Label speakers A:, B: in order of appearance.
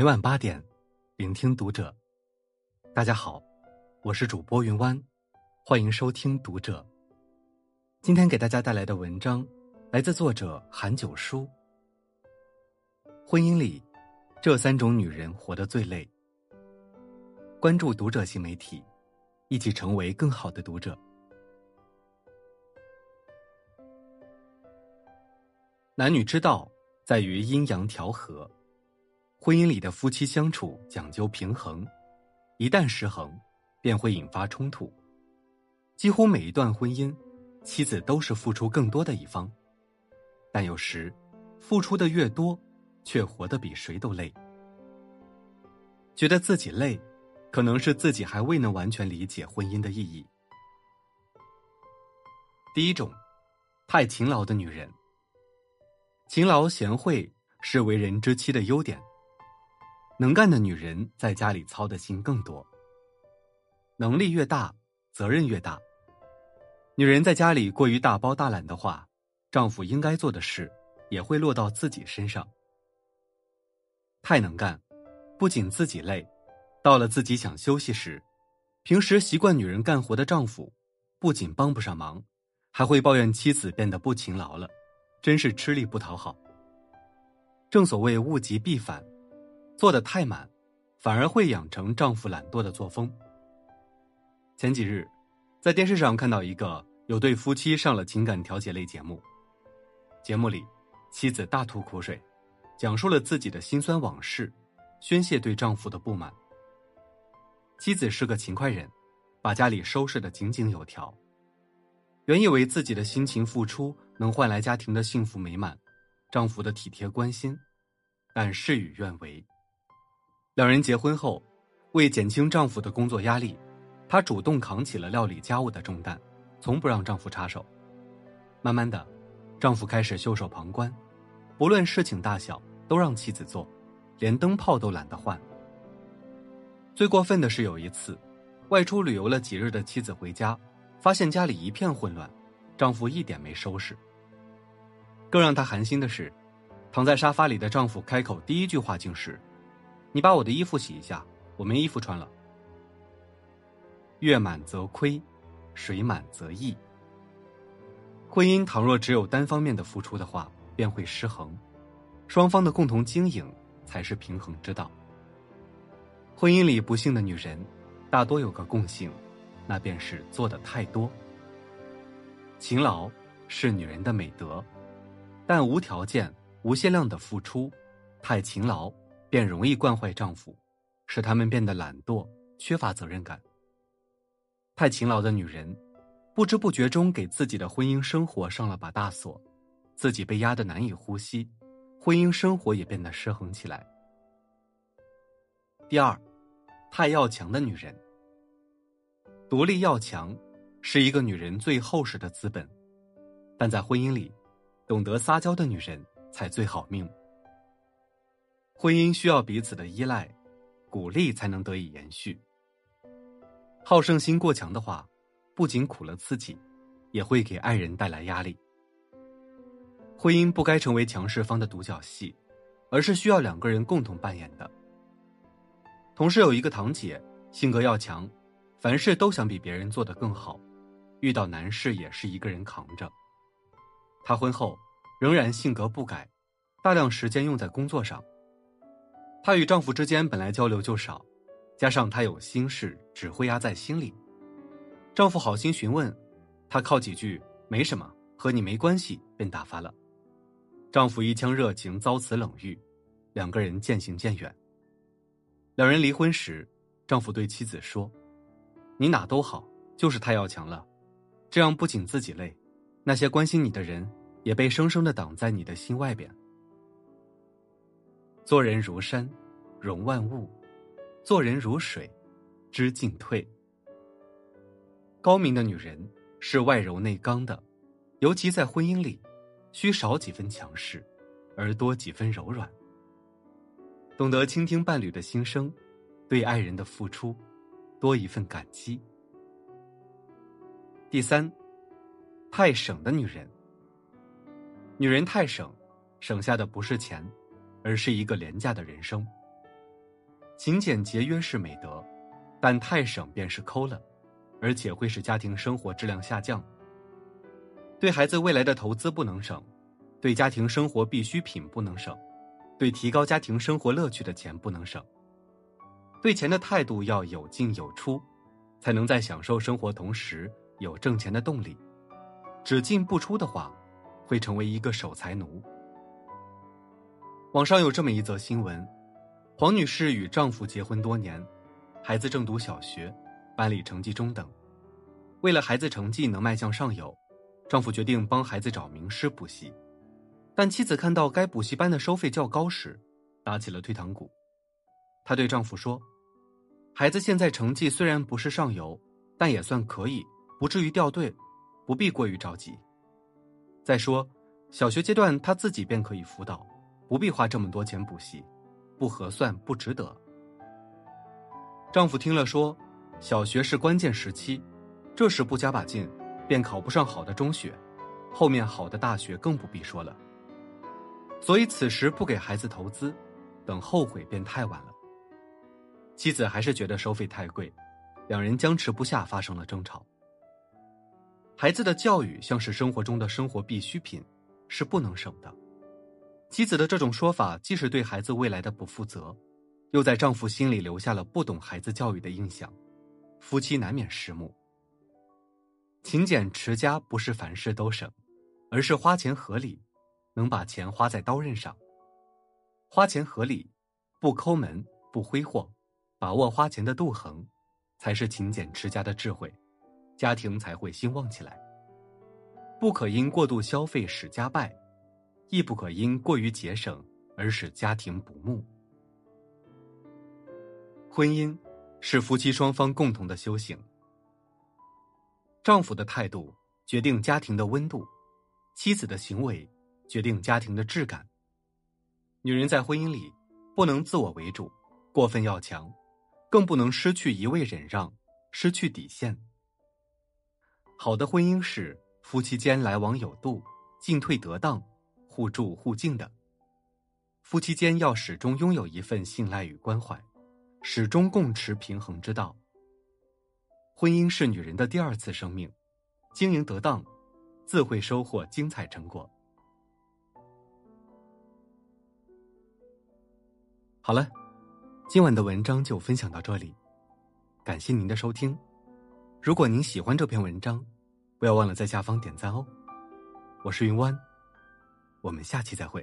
A: 每晚八点，聆听读者。大家好，我是主播云湾，欢迎收听读者。今天给大家带来的文章来自作者韩九书。婚姻里，这三种女人活得最累。关注读者新媒体，一起成为更好的读者。男女之道在于阴阳调和。婚姻里的夫妻相处讲究平衡，一旦失衡，便会引发冲突。几乎每一段婚姻，妻子都是付出更多的一方，但有时，付出的越多，却活得比谁都累。觉得自己累，可能是自己还未能完全理解婚姻的意义。第一种，太勤劳的女人。勤劳贤惠是为人之妻的优点。能干的女人在家里操的心更多。能力越大，责任越大。女人在家里过于大包大揽的话，丈夫应该做的事也会落到自己身上。太能干，不仅自己累，到了自己想休息时，平时习惯女人干活的丈夫，不仅帮不上忙，还会抱怨妻子变得不勤劳了，真是吃力不讨好。正所谓物极必反。做的太满，反而会养成丈夫懒惰的作风。前几日，在电视上看到一个有对夫妻上了情感调解类节目，节目里，妻子大吐苦水，讲述了自己的辛酸往事，宣泄对丈夫的不满。妻子是个勤快人，把家里收拾的井井有条。原以为自己的辛勤付出能换来家庭的幸福美满，丈夫的体贴关心，但事与愿违。两人结婚后，为减轻丈夫的工作压力，她主动扛起了料理家务的重担，从不让丈夫插手。慢慢的，丈夫开始袖手旁观，不论事情大小都让妻子做，连灯泡都懒得换。最过分的是有一次，外出旅游了几日的妻子回家，发现家里一片混乱，丈夫一点没收拾。更让她寒心的是，躺在沙发里的丈夫开口第一句话竟是。你把我的衣服洗一下，我没衣服穿了。月满则亏，水满则溢。婚姻倘若只有单方面的付出的话，便会失衡。双方的共同经营才是平衡之道。婚姻里不幸的女人，大多有个共性，那便是做的太多。勤劳是女人的美德，但无条件、无限量的付出，太勤劳。便容易惯坏丈夫，使他们变得懒惰、缺乏责任感。太勤劳的女人，不知不觉中给自己的婚姻生活上了把大锁，自己被压得难以呼吸，婚姻生活也变得失衡起来。第二，太要强的女人，独立要强，是一个女人最厚实的资本，但在婚姻里，懂得撒娇的女人才最好命。婚姻需要彼此的依赖、鼓励才能得以延续。好胜心过强的话，不仅苦了自己，也会给爱人带来压力。婚姻不该成为强势方的独角戏，而是需要两个人共同扮演的。同事有一个堂姐，性格要强，凡事都想比别人做得更好，遇到难事也是一个人扛着。她婚后仍然性格不改，大量时间用在工作上。她与丈夫之间本来交流就少，加上她有心事只会压在心里，丈夫好心询问，她靠几句“没什么，和你没关系”便打发了。丈夫一腔热情遭此冷遇，两个人渐行渐远。两人离婚时，丈夫对妻子说：“你哪都好，就是太要强了，这样不仅自己累，那些关心你的人也被生生的挡在你的心外边。”做人如山，容万物；做人如水，知进退。高明的女人是外柔内刚的，尤其在婚姻里，需少几分强势，而多几分柔软。懂得倾听伴侣的心声，对爱人的付出，多一份感激。第三，太省的女人。女人太省，省下的不是钱。而是一个廉价的人生。勤俭节约是美德，但太省便是抠了，而且会使家庭生活质量下降。对孩子未来的投资不能省，对家庭生活必需品不能省，对提高家庭生活乐趣的钱不能省。对钱的态度要有进有出，才能在享受生活同时有挣钱的动力。只进不出的话，会成为一个守财奴。网上有这么一则新闻。黄女士与丈夫结婚多年，孩子正读小学，班里成绩中等。为了孩子成绩能迈向上游，丈夫决定帮孩子找名师补习。但妻子看到该补习班的收费较高时，打起了退堂鼓。她对丈夫说：“孩子现在成绩虽然不是上游，但也算可以，不至于掉队，不必过于着急。再说，小学阶段他自己便可以辅导，不必花这么多钱补习。”不合算，不值得。丈夫听了说：“小学是关键时期，这时不加把劲，便考不上好的中学，后面好的大学更不必说了。所以此时不给孩子投资，等后悔便太晚了。”妻子还是觉得收费太贵，两人僵持不下，发生了争吵。孩子的教育像是生活中的生活必需品，是不能省的。妻子的这种说法，既是对孩子未来的不负责，又在丈夫心里留下了不懂孩子教育的印象，夫妻难免失目。勤俭持家不是凡事都省，而是花钱合理，能把钱花在刀刃上。花钱合理，不抠门，不挥霍，把握花钱的度衡，才是勤俭持家的智慧，家庭才会兴旺起来。不可因过度消费使家败。亦不可因过于节省而使家庭不睦。婚姻是夫妻双方共同的修行。丈夫的态度决定家庭的温度，妻子的行为决定家庭的质感。女人在婚姻里不能自我为主，过分要强，更不能失去一味忍让，失去底线。好的婚姻是夫妻间来往有度，进退得当。互助互敬的夫妻间要始终拥有一份信赖与关怀，始终共持平衡之道。婚姻是女人的第二次生命，经营得当，自会收获精彩成果。好了，今晚的文章就分享到这里，感谢您的收听。如果您喜欢这篇文章，不要忘了在下方点赞哦。我是云湾。我们下期再会。